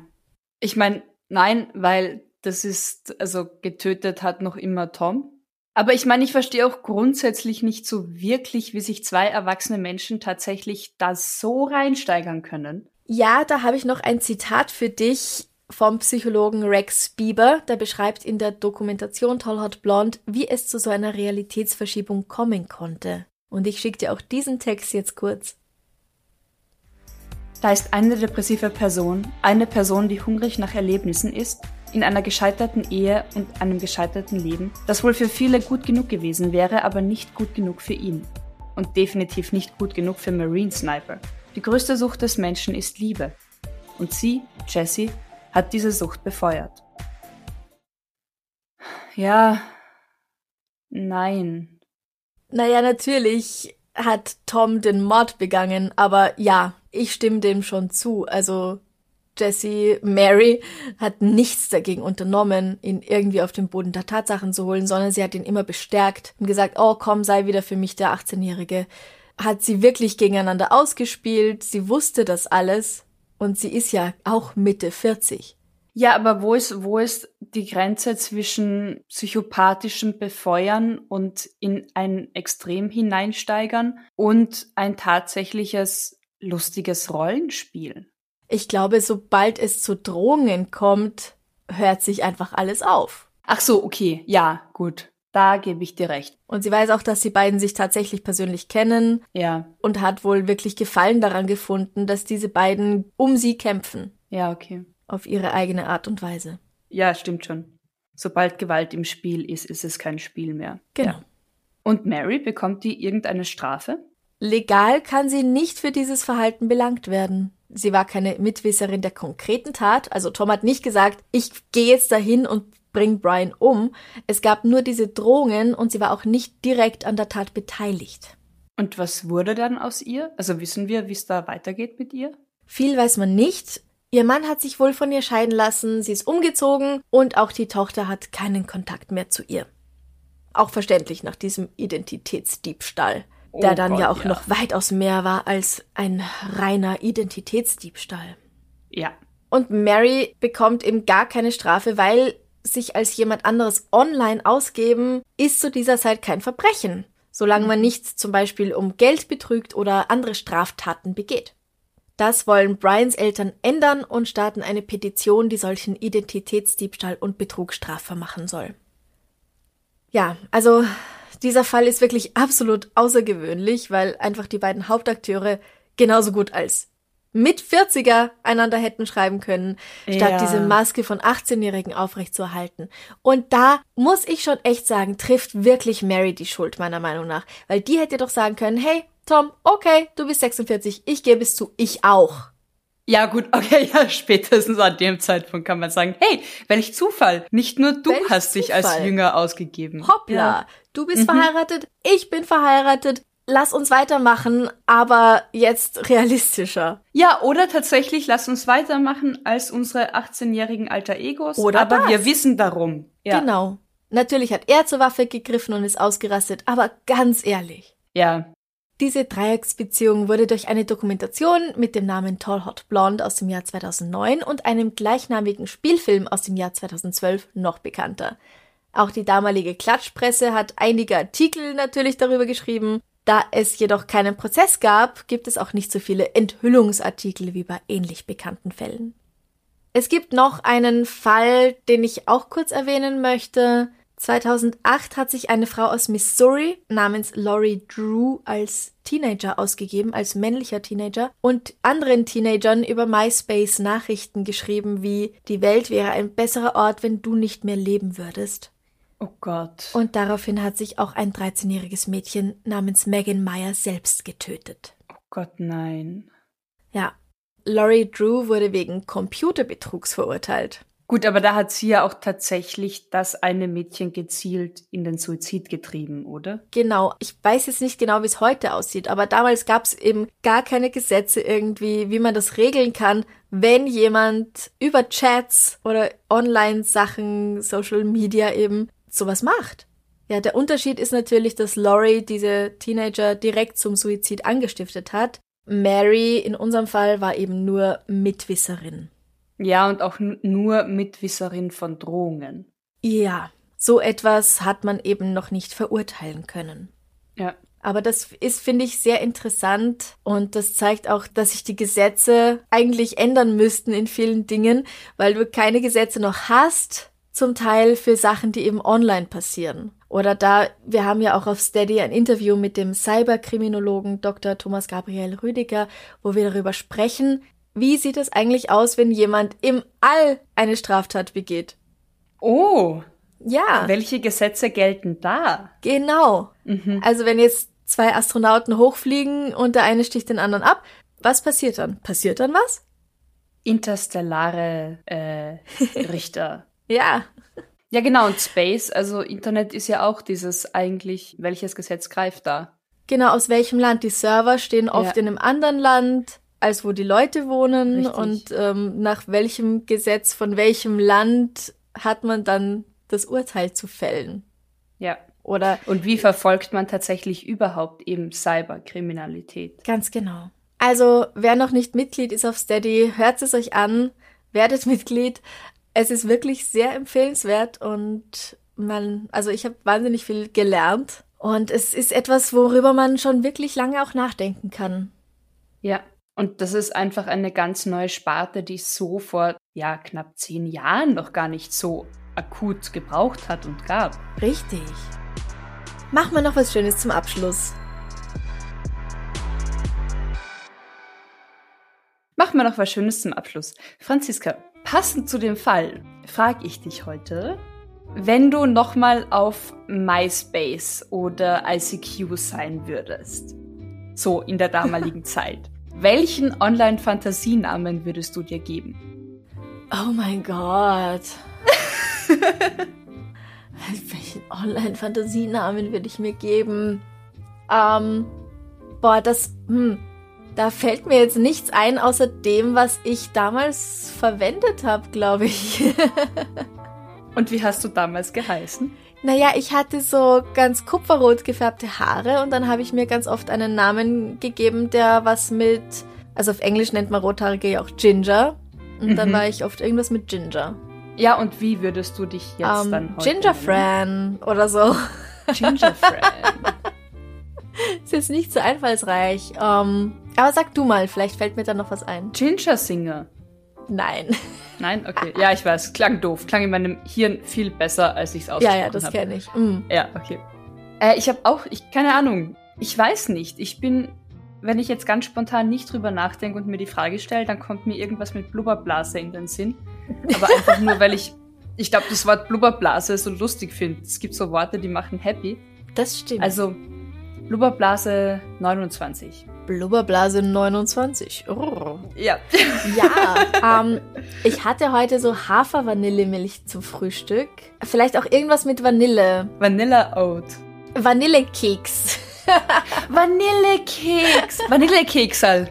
Ich meine, nein, weil das ist, also getötet hat noch immer Tom. Aber ich meine, ich verstehe auch grundsätzlich nicht so wirklich, wie sich zwei erwachsene Menschen tatsächlich da so reinsteigern können. Ja, da habe ich noch ein Zitat für dich vom Psychologen Rex Bieber, der beschreibt in der Dokumentation Tollhot Blonde, wie es zu so einer Realitätsverschiebung kommen konnte. Und ich schicke dir auch diesen Text jetzt kurz. Da ist eine depressive Person, eine Person, die hungrig nach Erlebnissen ist, in einer gescheiterten Ehe und einem gescheiterten Leben, das wohl für viele gut genug gewesen wäre, aber nicht gut genug für ihn. Und definitiv nicht gut genug für Marine Sniper. Die größte Sucht des Menschen ist Liebe. Und sie, Jessie, hat diese Sucht befeuert. Ja, nein. Naja, natürlich hat Tom den Mord begangen, aber ja, ich stimme dem schon zu. Also Jessie Mary hat nichts dagegen unternommen, ihn irgendwie auf den Boden der Tatsachen zu holen, sondern sie hat ihn immer bestärkt und gesagt, oh komm, sei wieder für mich der 18-Jährige. Hat sie wirklich gegeneinander ausgespielt, sie wusste das alles und sie ist ja auch Mitte 40. Ja, aber wo ist, wo ist die Grenze zwischen psychopathischen Befeuern und in ein Extrem hineinsteigern und ein tatsächliches lustiges Rollenspiel? Ich glaube, sobald es zu Drohungen kommt, hört sich einfach alles auf. Ach so, okay, ja, gut. Da gebe ich dir recht. Und sie weiß auch, dass die beiden sich tatsächlich persönlich kennen. Ja. Und hat wohl wirklich Gefallen daran gefunden, dass diese beiden um sie kämpfen. Ja, okay. Auf ihre eigene Art und Weise. Ja, stimmt schon. Sobald Gewalt im Spiel ist, ist es kein Spiel mehr. Genau. Ja. Und Mary, bekommt die irgendeine Strafe? Legal kann sie nicht für dieses Verhalten belangt werden. Sie war keine Mitwisserin der konkreten Tat. Also Tom hat nicht gesagt, ich gehe jetzt dahin und bring Brian um. Es gab nur diese Drohungen und sie war auch nicht direkt an der Tat beteiligt. Und was wurde dann aus ihr? Also wissen wir, wie es da weitergeht mit ihr? Viel weiß man nicht. Ihr Mann hat sich wohl von ihr scheiden lassen, sie ist umgezogen und auch die Tochter hat keinen Kontakt mehr zu ihr. Auch verständlich nach diesem Identitätsdiebstahl, der Oh dann Gott, ja auch ja. noch weitaus mehr war als ein reiner Identitätsdiebstahl. Ja. Und Mary bekommt eben gar keine Strafe, weil sich als jemand anderes online ausgeben, ist zu dieser Zeit kein Verbrechen, solange man nicht zum Beispiel um Geld betrügt oder andere Straftaten begeht. Das wollen Brians Eltern ändern und starten eine Petition, die solchen Identitätsdiebstahl und Betrug strafbar machen soll. Ja, also dieser Fall ist wirklich absolut außergewöhnlich, weil einfach die beiden Hauptakteure genauso gut als mit 40er einander hätten schreiben können, statt Ja. diese Maske von 18-Jährigen aufrechtzuerhalten. Und da muss ich schon echt sagen, trifft wirklich Mary die Schuld, meiner Meinung nach. Weil die hätte doch sagen können, hey, Tom, okay, du bist 46, ich gebe es zu, ich auch. Ja, gut, okay, ja, spätestens an dem Zeitpunkt kann man sagen, hey, welch Zufall. Nicht nur du Welch hast dich als Zufall. Jünger ausgegeben. Hoppla, Ja. du bist verheiratet, ich bin verheiratet, lass uns weitermachen, aber jetzt realistischer. Ja, oder tatsächlich, lass uns weitermachen als unsere 18-jährigen Alter Egos. Oder aber das. wir wissen darum. Ja. Genau. Natürlich hat er zur Waffe gegriffen und ist ausgerastet, aber ganz ehrlich. Ja. Diese Dreiecksbeziehung wurde durch eine Dokumentation mit dem Namen Tall Hot Blonde aus dem Jahr 2009 und einem gleichnamigen Spielfilm aus dem Jahr 2012 noch bekannter. Auch die damalige Klatschpresse hat einige Artikel natürlich darüber geschrieben. Da es jedoch keinen Prozess gab, gibt es auch nicht so viele Enthüllungsartikel wie bei ähnlich bekannten Fällen. Es gibt noch einen Fall, den ich auch kurz erwähnen möchte. 2008 hat sich eine Frau aus Missouri namens Laurie Drew als Teenager ausgegeben, als männlicher Teenager, und anderen Teenagern über MySpace Nachrichten geschrieben wie Die Welt wäre ein besserer Ort, wenn du nicht mehr leben würdest. Oh Gott. Und daraufhin hat sich auch ein 13-jähriges Mädchen namens Megan Meyer selbst getötet. oh Gott, nein. Ja, Laurie Drew wurde wegen Computerbetrugs verurteilt. Gut, aber da hat sie ja auch tatsächlich das eine Mädchen gezielt in den Suizid getrieben, oder? Genau, ich weiß jetzt nicht genau, wie es heute aussieht, aber damals gab es eben gar keine Gesetze irgendwie, wie man das regeln kann, wenn jemand über Chats oder Online-Sachen, Social Media eben sowas macht. Ja, der Unterschied ist natürlich, dass Laurie diese Teenager direkt zum Suizid angestiftet hat. Mary in unserem Fall war eben nur Mitwisserin. Ja, und auch nur Mitwisserin von Drohungen. Ja, so etwas hat man eben noch nicht verurteilen können. Ja. Aber das ist, finde ich, sehr interessant und das zeigt auch, dass sich die Gesetze eigentlich ändern müssten in vielen Dingen, weil du keine Gesetze noch hast, zum Teil für Sachen, die eben online passieren. Oder da, wir haben ja auch auf Steady ein Interview mit dem Cyberkriminologen Dr. Thomas Gabriel Rüdiger, wo wir darüber sprechen, wie sieht es eigentlich aus, wenn jemand im All eine Straftat begeht? Oh, Ja. welche Gesetze gelten da? Genau. Also wenn jetzt zwei Astronauten hochfliegen und der eine sticht den anderen ab, was passiert dann? Passiert dann was? Interstellare äh, Richter. Ja. Ja, genau, und Space, also Internet ist ja auch dieses eigentlich, welches Gesetz greift da? Genau, aus welchem Land? Die Server stehen oft Ja. in einem anderen Land, als wo die Leute wohnen. Richtig. Und ähm, nach welchem Gesetz von welchem Land hat man dann das Urteil zu fällen? Ja. Oder Und wie verfolgt man tatsächlich überhaupt eben Cyberkriminalität? Ganz genau. Also, wer noch nicht Mitglied ist auf Steady, hört es euch an, werdet Mitglied. Es ist wirklich sehr empfehlenswert und man, also ich habe wahnsinnig viel gelernt und es ist etwas, worüber man schon wirklich lange auch nachdenken kann. Ja. Und das ist einfach eine ganz neue Sparte, die es so vor, ja, knapp zehn Jahren noch gar nicht so akut gebraucht hat und gab. Richtig. Machen wir noch was Schönes zum Abschluss. Machen wir noch was Schönes zum Abschluss. Franziska, passend zu dem Fall frage ich dich heute, wenn du nochmal auf MySpace oder ICQ sein würdest, so in der damaligen Zeit, welchen Online-Fantasienamen würdest du dir geben? Oh mein Gott. Welchen Online-Fantasienamen würde ich mir geben? Ähm, boah, das, hm, da fällt mir jetzt nichts ein, außer dem, was ich damals verwendet habe, glaube ich. Und wie hast du damals geheißen? naja, ich hatte so ganz kupferrot gefärbte Haare und dann habe ich mir ganz oft einen Namen gegeben, der was mit, also auf Englisch nennt man Rothaarige ja auch Ginger. Und dann Mhm. war ich oft irgendwas mit Ginger. Ja, und wie würdest du dich jetzt Ähm, dann heute Ginger? Fran oder so. Ginger Fran. Ist jetzt nicht so einfallsreich. Ähm, aber sag du mal, vielleicht fällt mir da noch was ein. Ginger Singer. Nein. Nein? Okay. Ja, ich weiß. Klang doof. Klang in meinem Hirn viel besser, als ich es ja, ausgesprochen ja, das habe. kenne ich. Mm. Ja, okay. Äh, ich habe auch, ich keine Ahnung. Ich weiß nicht. Ich bin, wenn ich jetzt ganz spontan nicht drüber nachdenke und mir die Frage stelle, dann kommt mir irgendwas mit Blubberblase in den Sinn. Aber einfach nur, weil ich, ich glaube, das Wort Blubberblase so lustig finde. Es gibt so Worte, die machen happy. Das stimmt. Also Blubberblase 29. Blubberblase 29. Oh. Ja. Ja, ähm, ich hatte heute so Hafer-Vanillemilch zum Frühstück. Vielleicht auch irgendwas mit Vanille. Vanilla Oat. Vanillekeks. Vanillekeks. Vanillekeksal.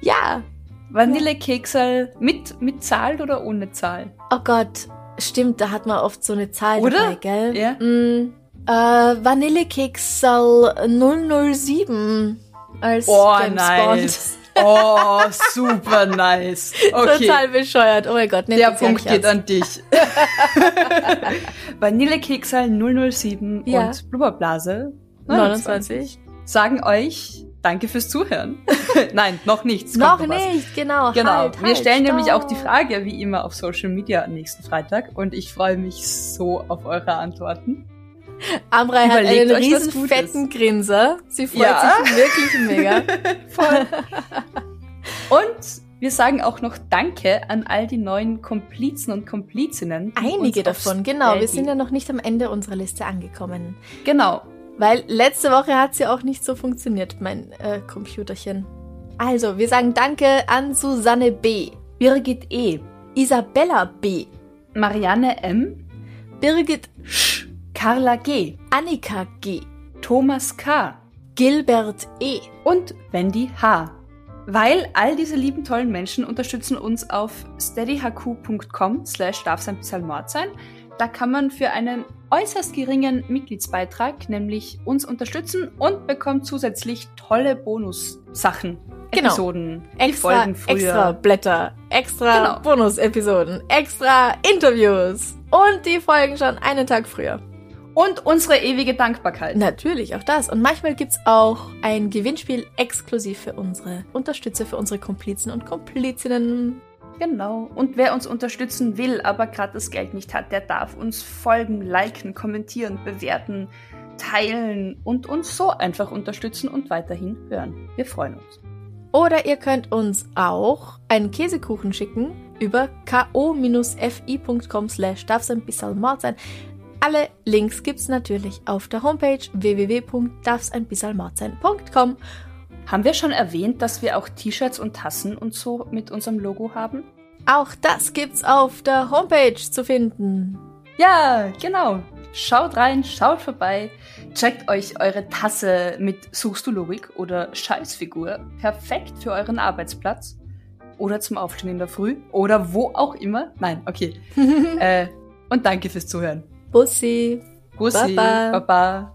Ja. Vanillekeksal mit, mit Zahl oder ohne Zahl? Oh Gott, stimmt, da hat man oft so eine Zahl Oder? dabei, gell? Ja. Mm, äh, Vanillekeksal 007 als Oh, James nice. Oh, super nice. Bond. Okay. Total bescheuert. Oh mein Gott, nehmt Der Punkt geht an dich. Vanillekeksal 007 Ja. und Blubberblase 29. sagen euch Danke fürs Zuhören. Nein, noch nichts. Noch nicht, genau. Genau. Halt, Wir halt, stellen nämlich auch die Frage, wie immer, auf Social Media am nächsten Freitag und ich freue mich so auf eure Antworten. Amrei hat einen riesen fetten Grinser. Sie freut Ja. sich wirklich mega. Voll. und wir sagen auch noch Danke an all die neuen Komplizen und Komplizinnen. Einige davon, genau. Wir sind ja noch nicht am Ende unserer Liste angekommen. Genau. Weil letzte Woche hat sie auch nicht so funktioniert, mein äh, Computerchen. Also, wir sagen Danke an Susanne B., Birgit E., Isabella B., Marianne M., Birgit Sch., Carla G., Annika G., Thomas K. Gilbert E., und Wendy H. Weil all diese lieben tollen Menschen unterstützen uns auf steadyhq.com slash Mord sein. Da kann man für einen äußerst geringen Mitgliedsbeitrag nämlich uns unterstützen und bekommt zusätzlich tolle Bonussachen, Genau. Episoden, extra, Folgen früher. extra Blätter, extra Genau. Bonusepisoden, extra Interviews und die Folgen schon einen Tag früher. Und unsere ewige Dankbarkeit. Natürlich, auch das. Und manchmal gibt's auch ein Gewinnspiel exklusiv für unsere Unterstützer, für unsere Komplizen und Komplizinnen. Genau. Und wer uns unterstützen will, aber gerade das Geld nicht hat, der darf uns folgen, liken, kommentieren, bewerten, teilen und uns so einfach unterstützen und weiterhin hören. Wir freuen uns. Oder ihr könnt uns auch einen Käsekuchen schicken über ko-fi.com slash darf's ein bisschen Mord sein. Alle Links gibt's natürlich auf der Homepage www.darfseinbissalmordsein.com. Haben wir schon erwähnt, dass wir auch T-Shirts und Tassen und so mit unserem Logo haben? Auch das gibt's auf der Homepage zu finden. Ja, genau. Schaut rein, schaut vorbei, checkt euch eure Tasse mit Suchst du Logik oder Scheißfigur perfekt für euren Arbeitsplatz oder zum Aufstehen in der Früh oder wo auch immer. Nein, okay. äh, und danke fürs Zuhören. Bussi. Bussi, Baba. Baba.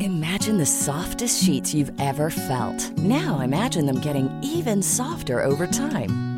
Imagine the softest sheets you've ever felt. Now imagine them getting even softer over time.